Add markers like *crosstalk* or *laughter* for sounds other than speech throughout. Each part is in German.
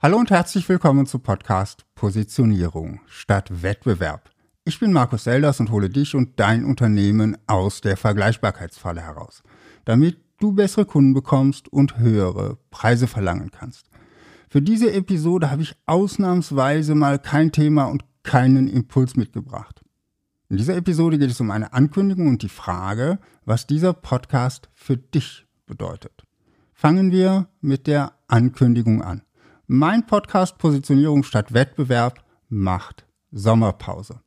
Hallo und herzlich willkommen zu Podcast Positionierung statt Wettbewerb. Ich bin Markus Selders und hole dich und dein Unternehmen aus der Vergleichbarkeitsfalle heraus, damit du bessere Kunden bekommst und höhere Preise verlangen kannst. Für diese Episode habe ich ausnahmsweise mal kein Thema und keinen Impuls mitgebracht. In dieser Episode geht es um eine Ankündigung und die Frage, was dieser Podcast für dich bedeutet. Fangen wir mit der Ankündigung an. Mein Podcast Positionierung statt Wettbewerb macht Sommerpause.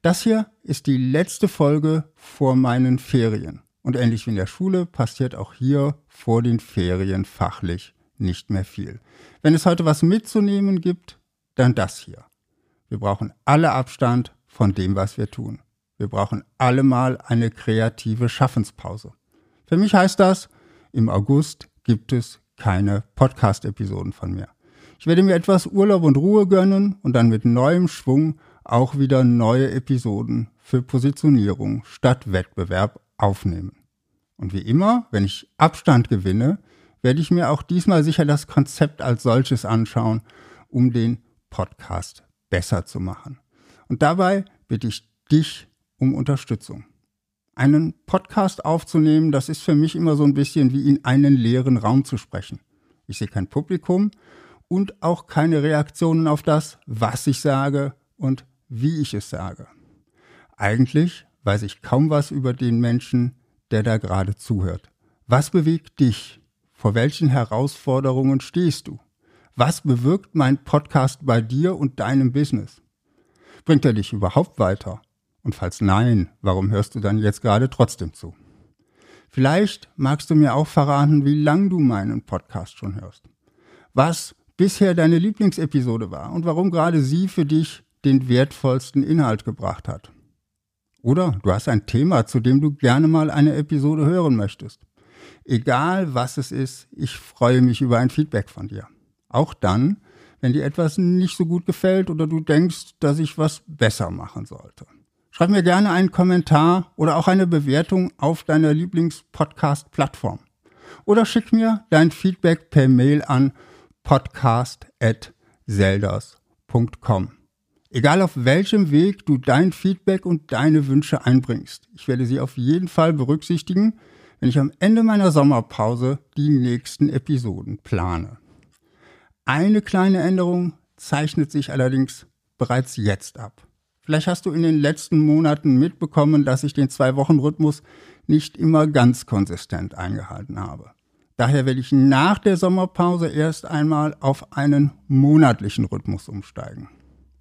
Das hier ist die letzte Folge vor meinen Ferien. Und ähnlich wie in der Schule passiert auch hier vor den Ferien fachlich nicht mehr viel. Wenn es heute was mitzunehmen gibt, dann das hier. Wir brauchen alle Abstand von dem, was wir tun. Wir brauchen alle mal eine kreative Schaffenspause. Für mich heißt das, im August gibt es keine Podcast-Episoden von mir. Ich werde mir etwas Urlaub und Ruhe gönnen und dann mit neuem Schwung auch wieder neue Episoden für Positionierung statt Wettbewerb aufnehmen. Und wie immer, wenn ich Abstand gewinne, werde ich mir auch diesmal sicher das Konzept als solches anschauen, um den Podcast besser zu machen. Und dabei bitte ich dich um Unterstützung. Einen Podcast aufzunehmen, das ist für mich immer so ein bisschen wie in einen leeren Raum zu sprechen. Ich sehe kein Publikum und auch keine Reaktionen auf das, was ich sage und wie ich es sage. Eigentlich weiß ich kaum was über den Menschen, der da gerade zuhört. Was bewegt dich? Vor welchen Herausforderungen stehst du? Was bewirkt mein Podcast bei dir und deinem Business? Bringt er dich überhaupt weiter? Und falls nein, warum hörst du dann jetzt gerade trotzdem zu? Vielleicht magst du mir auch verraten, wie lang du meinen Podcast schon hörst. Was bisher deine Lieblingsepisode war und warum gerade sie für dich den wertvollsten Inhalt gebracht hat. Oder du hast ein Thema, zu dem du gerne mal eine Episode hören möchtest. Egal was es ist, ich freue mich über ein Feedback von dir. Auch dann, wenn dir etwas nicht so gut gefällt oder du denkst, dass ich was besser machen sollte. Schreib mir gerne einen Kommentar oder auch eine Bewertung auf deiner Lieblingspodcast-Plattform. Oder schick mir dein Feedback per Mail an podcast.zeldas.com. Egal auf welchem Weg du dein Feedback und deine Wünsche einbringst, ich werde sie auf jeden Fall berücksichtigen, wenn ich am Ende meiner Sommerpause die nächsten Episoden plane. Eine kleine Änderung zeichnet sich allerdings bereits jetzt ab. Vielleicht hast du in den letzten Monaten mitbekommen, dass ich den Zwei-Wochen-Rhythmus nicht immer ganz konsistent eingehalten habe. Daher werde ich nach der Sommerpause erst einmal auf einen monatlichen Rhythmus umsteigen.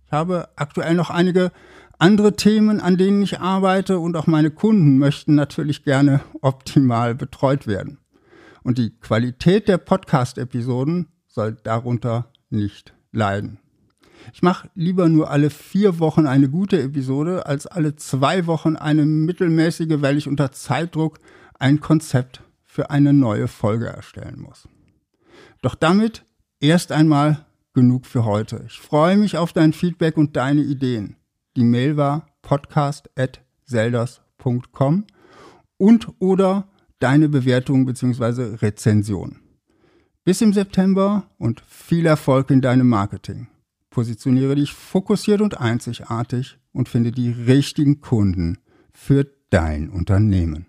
Ich habe aktuell noch einige andere Themen, an denen ich arbeite und auch meine Kunden möchten natürlich gerne *laughs* optimal betreut werden. Und die Qualität der Podcast-Episoden soll darunter nicht leiden. Ich mache lieber nur alle vier Wochen eine gute Episode, als alle zwei Wochen eine mittelmäßige, weil ich unter Zeitdruck ein Konzept für eine neue Folge erstellen muss. Doch damit erst einmal genug für heute. Ich freue mich auf dein Feedback und deine Ideen. Die Mail war podcast.selders.com und oder deine Bewertung bzw. Rezension. Bis im September und viel Erfolg in deinem Marketing. Positioniere dich fokussiert und einzigartig und finde die richtigen Kunden für dein Unternehmen.